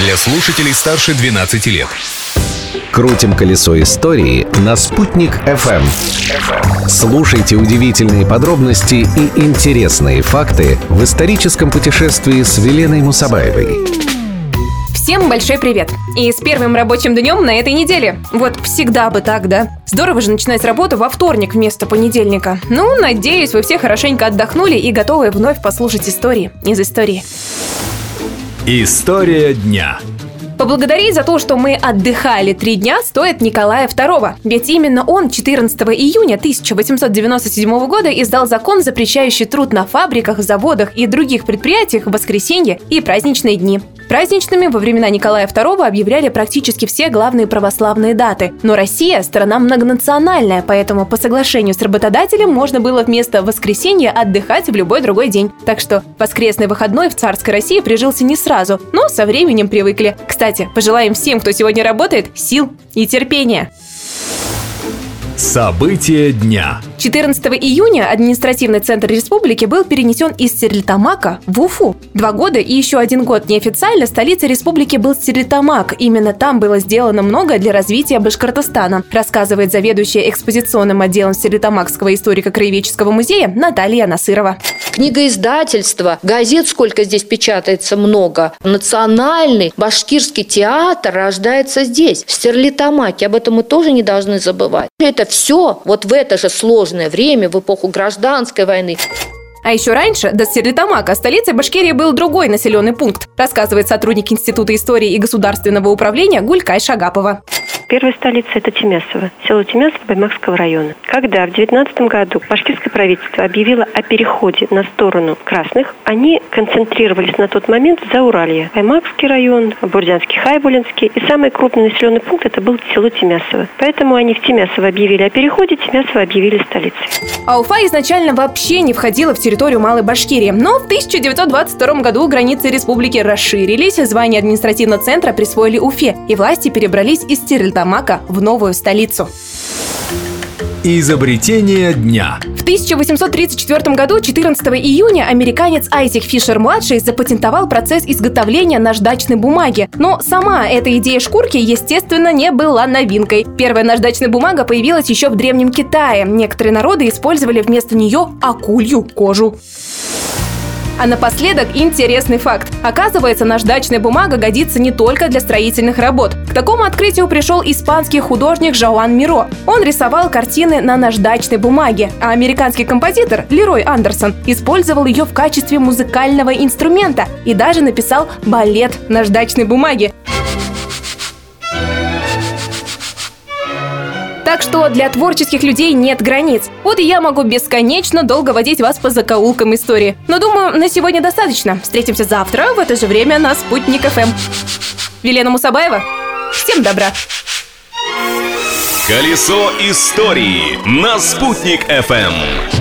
для слушателей старше 12 лет. Крутим колесо истории на «Спутник FM. Слушайте удивительные подробности и интересные факты в историческом путешествии с Веленой Мусабаевой. Всем большой привет! И с первым рабочим днем на этой неделе. Вот всегда бы так, да? Здорово же начинать работу во вторник вместо понедельника. Ну, надеюсь, вы все хорошенько отдохнули и готовы вновь послушать истории из истории. История дня. Поблагодарить за то, что мы отдыхали три дня, стоит Николая II. Ведь именно он 14 июня 1897 года издал закон, запрещающий труд на фабриках, заводах и других предприятиях в воскресенье и праздничные дни. Праздничными во времена Николая II объявляли практически все главные православные даты. Но Россия – страна многонациональная, поэтому по соглашению с работодателем можно было вместо воскресенья отдыхать в любой другой день. Так что воскресный выходной в царской России прижился не сразу, но со временем привыкли. Кстати, пожелаем всем, кто сегодня работает, сил и терпения. События дня. 14 июня административный центр республики был перенесен из Стерлитамака в Уфу. Два года и еще один год неофициально столицей республики был Стерлитамак. Именно там было сделано многое для развития Башкортостана, рассказывает заведующая экспозиционным отделом Стерлитамакского историко-краеведческого музея Наталья Насырова. Книгоиздательство, газет сколько здесь печатается много. Национальный башкирский театр рождается здесь, в Стерлитамаке. Об этом мы тоже не должны забывать. Это все вот в это же сложное время, в эпоху гражданской войны. А еще раньше, до Стерлитамака, столицей Башкирии был другой населенный пункт, рассказывает сотрудник Института истории и государственного управления Гулькай Шагапова. Первая столица – это Тимесово, село Тимесово Баймакского района. Когда в 19 году башкирское правительство объявило о переходе на сторону красных, они концентрировались на тот момент за Уралье. Баймакский район, Бурдянский, Хайбулинский. И самый крупный населенный пункт – это был село Тимесово. Поэтому они в Тимесово объявили о переходе, Тимесово объявили столицей. А Уфа изначально вообще не входила в территорию Малой Башкирии. Но в 1922 году границы республики расширились, звание административного центра присвоили Уфе, и власти перебрались из Стерлитамака Тамака в новую столицу. Изобретение дня. В 1834 году, 14 июня, американец Айзек Фишер-младший запатентовал процесс изготовления наждачной бумаги. Но сама эта идея шкурки, естественно, не была новинкой. Первая наждачная бумага появилась еще в Древнем Китае. Некоторые народы использовали вместо нее акулью кожу. А напоследок интересный факт. Оказывается, наждачная бумага годится не только для строительных работ. К такому открытию пришел испанский художник Жауан Миро. Он рисовал картины на наждачной бумаге, а американский композитор Лерой Андерсон использовал ее в качестве музыкального инструмента и даже написал балет наждачной бумаги. Так что для творческих людей нет границ. Вот и я могу бесконечно долго водить вас по закоулкам истории. Но думаю, на сегодня достаточно. Встретимся завтра в это же время на Спутник ФМ. Велена Мусабаева. Всем добра. Колесо истории на «Спутник FM.